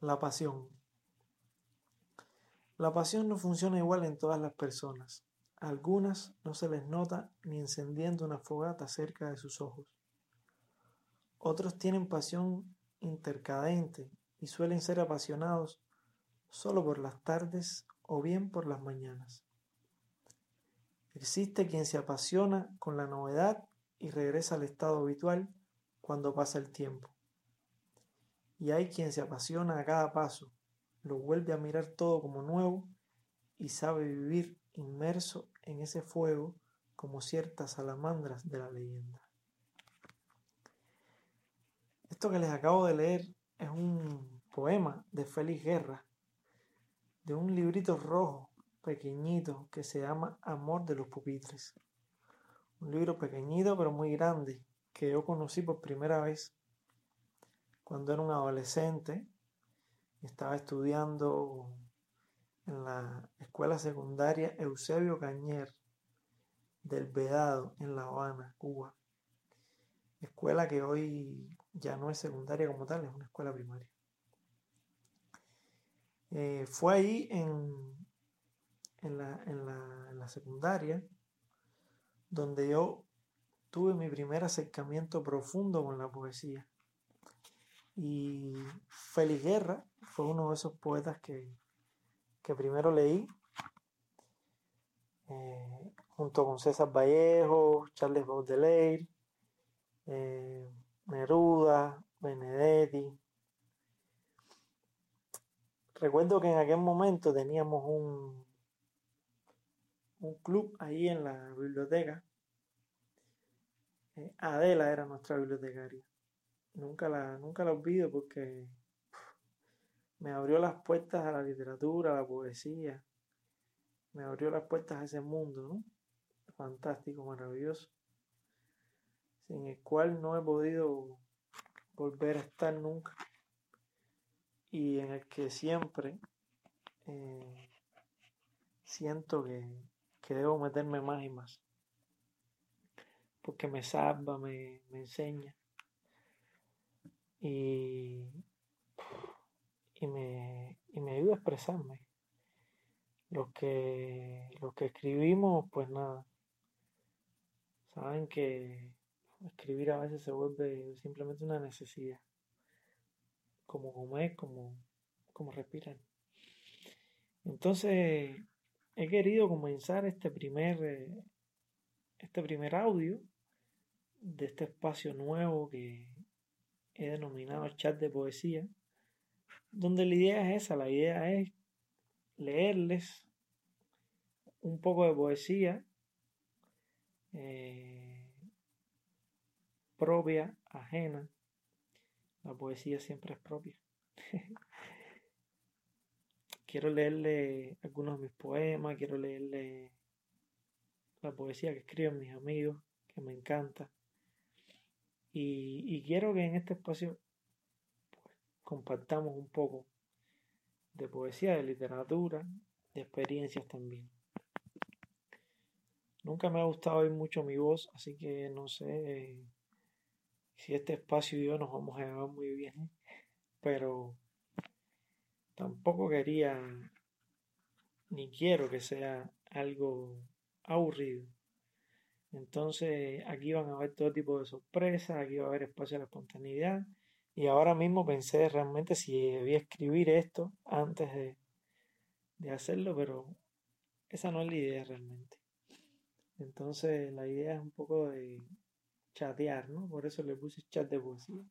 La pasión. La pasión no funciona igual en todas las personas. A algunas no se les nota ni encendiendo una fogata cerca de sus ojos. Otros tienen pasión intercadente y suelen ser apasionados solo por las tardes o bien por las mañanas. Existe quien se apasiona con la novedad y regresa al estado habitual cuando pasa el tiempo. Y hay quien se apasiona a cada paso, lo vuelve a mirar todo como nuevo y sabe vivir inmerso en ese fuego como ciertas salamandras de la leyenda. Esto que les acabo de leer es un poema de Félix Guerra, de un librito rojo pequeñito que se llama Amor de los pupitres. Un libro pequeñito pero muy grande que yo conocí por primera vez cuando era un adolescente. Estaba estudiando en la escuela secundaria Eusebio Cañer del Vedado en La Habana, Cuba. Escuela que hoy ya no es secundaria como tal, es una escuela primaria. Eh, fue ahí en, en, la, en, la, en la secundaria donde yo tuve mi primer acercamiento profundo con la poesía. Y Félix Guerra fue uno de esos poetas que, que primero leí, eh, junto con César Vallejo, Charles Baudelaire, eh, Neruda, Benedetti. Recuerdo que en aquel momento teníamos un, un club ahí en la biblioteca. Eh, Adela era nuestra bibliotecaria. Nunca la, nunca la olvido porque me abrió las puertas a la literatura, a la poesía. Me abrió las puertas a ese mundo, ¿no? Fantástico, maravilloso. Sin el cual no he podido volver a estar nunca. Y en el que siempre eh, siento que, que debo meterme más y más. Porque me salva, me, me enseña. Y, y, me, y me ayuda a expresarme. Los que, que escribimos, pues nada. Saben que escribir a veces se vuelve simplemente una necesidad. Como comer, como, como respirar. Entonces, he querido comenzar este primer, eh, este primer audio de este espacio nuevo que he denominado chat de poesía, donde la idea es esa, la idea es leerles un poco de poesía eh, propia, ajena. La poesía siempre es propia. quiero leerle algunos de mis poemas, quiero leerle la poesía que escriben mis amigos, que me encanta. Y, quiero que en este espacio pues, compartamos un poco de poesía, de literatura, de experiencias también. Nunca me ha gustado oír mucho mi voz, así que no sé si este espacio y yo nos vamos a llevar muy bien, pero tampoco quería ni quiero que sea algo aburrido. Entonces aquí van a haber todo tipo de sorpresas, aquí va a haber espacio a la espontaneidad. Y ahora mismo pensé realmente si debía escribir esto antes de, de hacerlo, pero esa no es la idea realmente. Entonces la idea es un poco de chatear, ¿no? Por eso le puse chat de poesía.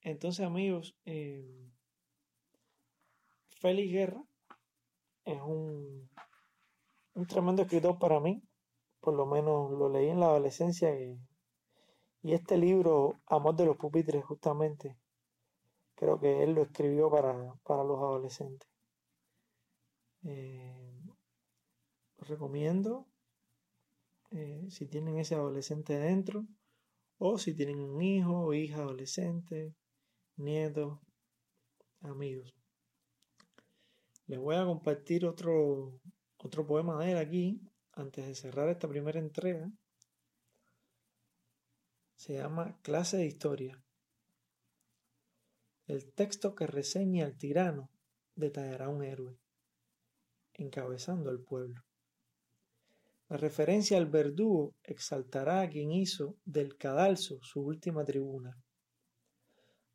Entonces amigos, eh, Félix Guerra es un, un tremendo escritor para mí, por lo menos lo leí en la adolescencia y, y este libro, Amor de los pupitres, justamente, creo que él lo escribió para, para los adolescentes. Eh, recomiendo eh, si tienen ese adolescente dentro o si tienen un hijo o hija adolescente, nieto, amigos. Les voy a compartir otro, otro poema de él aquí, antes de cerrar esta primera entrega. Se llama Clase de Historia. El texto que reseña al tirano detallará un héroe, encabezando al pueblo. La referencia al verdugo exaltará a quien hizo del cadalso su última tribuna.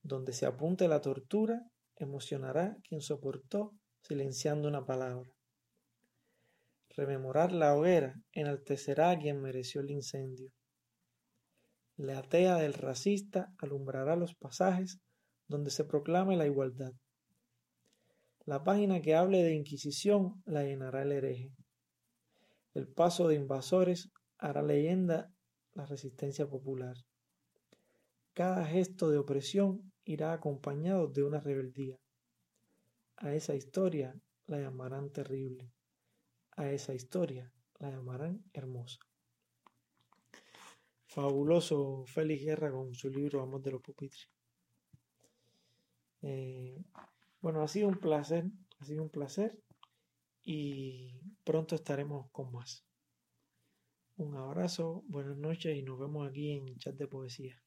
Donde se apunte la tortura, emocionará quien soportó silenciando una palabra. Rememorar la hoguera enaltecerá a quien mereció el incendio. La atea del racista alumbrará los pasajes donde se proclame la igualdad. La página que hable de Inquisición la llenará el hereje. El paso de invasores hará leyenda la resistencia popular. Cada gesto de opresión irá acompañado de una rebeldía. A esa historia la llamarán terrible. A esa historia la llamarán hermosa. Fabuloso Félix Guerra con su libro Amor de los Pupitres. Eh, bueno, ha sido un placer, ha sido un placer y pronto estaremos con más. Un abrazo, buenas noches y nos vemos aquí en Chat de Poesía.